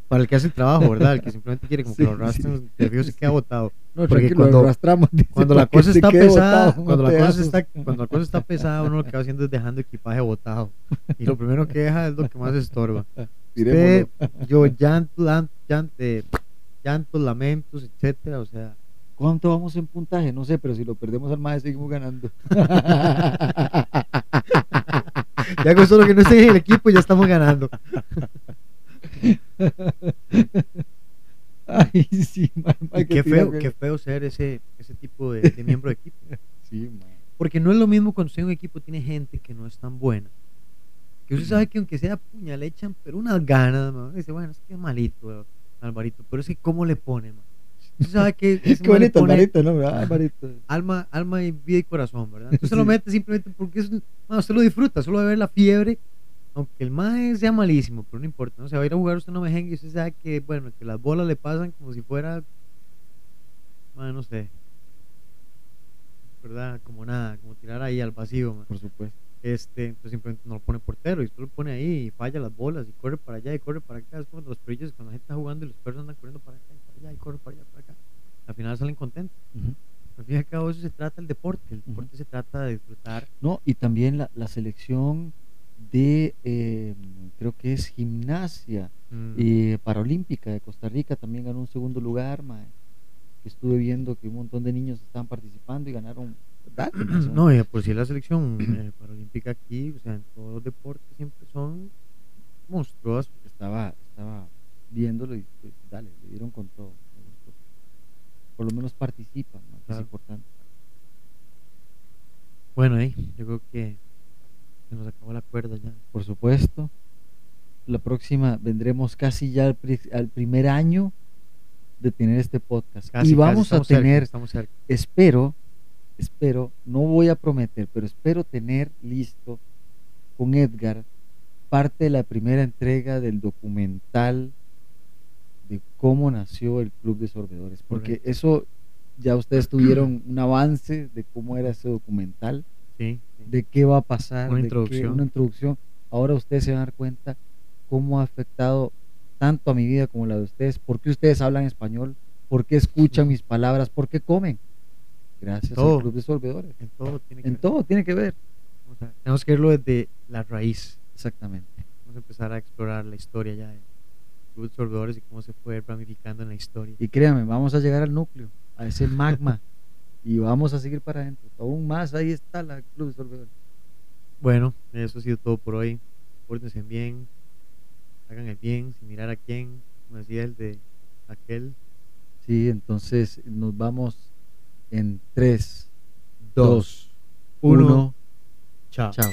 Para el que hace el trabajo, ¿verdad? El que simplemente quiere como Sí, que lo arrastren, el fijo se queda botado. No, Porque cuando- lo arrastramos. dice, Cuando la cosa se está pesada, botado, cuando no la cosa está, cuando la cosa está pesada, uno lo que va haciendo es dejando equipaje botado. Y lo primero que deja es lo que más estorba. [laughs] Usted, yo lan- llan- eh, llantos, lamentos, etcétera, o sea, ¿Cuánto vamos en puntaje? No sé, pero si lo perdemos al más seguimos ganando. ya con solo que no esté en el equipo ya estamos ganando. Ay, sí, man, Y qué feo, tirar, qué feo ser ese, ese tipo de, de miembro de equipo. Sí, man. Porque no es lo mismo cuando usted en un equipo tiene gente que no es tan buena. Que usted sabe que aunque sea puñal, le echan, pero unas ganas, man. Dice, bueno, es que es malito, Alvarito, pero es que cómo le pone, man. Usted sabe que [laughs] Qué bonito, Alvarito, ¿no? Ah, Alvarito. [laughs] alma, alma y vida y corazón, ¿verdad? Entonces se lo Sí. mete simplemente porque es, man, usted lo disfruta, solo de ver la fiebre, aunque el mae sea malísimo, pero no importa, ¿no? Se va a ir a jugar usted no mejengue y usted sabe que, bueno, que las bolas le pasan como si fuera, man, no sé, ¿verdad? Como nada, como tirar ahí al vacío, man. Por supuesto. Este, entonces simplemente no lo pone portero y solo lo pone ahí y falla las bolas y corre para allá y corre para acá. Es como los perrillos cuando la gente está jugando y los perros andan corriendo para acá y para allá y corre para allá para acá. Al final salen contentos. Al fin y al cabo eso se trata el deporte. El deporte se trata de disfrutar. No, y también la, la selección de, eh, creo que es gimnasia eh, paralímpica de Costa Rica, también ganó un segundo lugar, mae. Estuve viendo que un montón de niños estaban participando y ganaron. [clears throat] no No, por sí la selección [clears throat] eh, paralímpica aquí, o sea, en todos los deportes siempre son monstruosos. estaba, estaba viéndolo y pues, dale, le dieron con todo. Por lo menos participan, que es importante. Bueno, ahí, yo creo que se nos acabó la cuerda ya. Por supuesto. La próxima vendremos casi ya al, pri- al primer año de tener este podcast. Casi, y casi, vamos a cerca, tener, estamos cerca. espero, espero, no voy a prometer, pero espero tener listo con Edgar parte de la primera entrega del documental de cómo nació el Club de Sorbedores. Porque Correcto. eso ya ustedes tuvieron [clears throat] un avance de cómo era ese documental Sí, sí. de qué va a pasar, Una de qué- introducción. una introducción. Ahora ustedes se van a dar cuenta cómo ha afectado tanto a mi vida como la de ustedes, por qué ustedes hablan español, por qué escuchan mis palabras, por qué comen. Gracias Todo. al Club de Solvedores. en todo tiene que En ver. todo tiene que ver. Vamos a- tenemos que verlo desde la raíz. Exactamente. Vamos a empezar a explorar la historia ya de Club de Sorbedores y cómo se fue ramificando en la historia. Y créanme, vamos a llegar al núcleo, a ese magma, [laughs] y vamos a seguir para adentro. Aún más, ahí está la Club de Solvedores. Bueno, eso ha sido todo por hoy. Pórtense bien, hagan el bien, sin mirar a quién, como decía el de aquel. Sí, entonces nos vamos en 3, Dos, 2, uno. 1. Chao. Chao.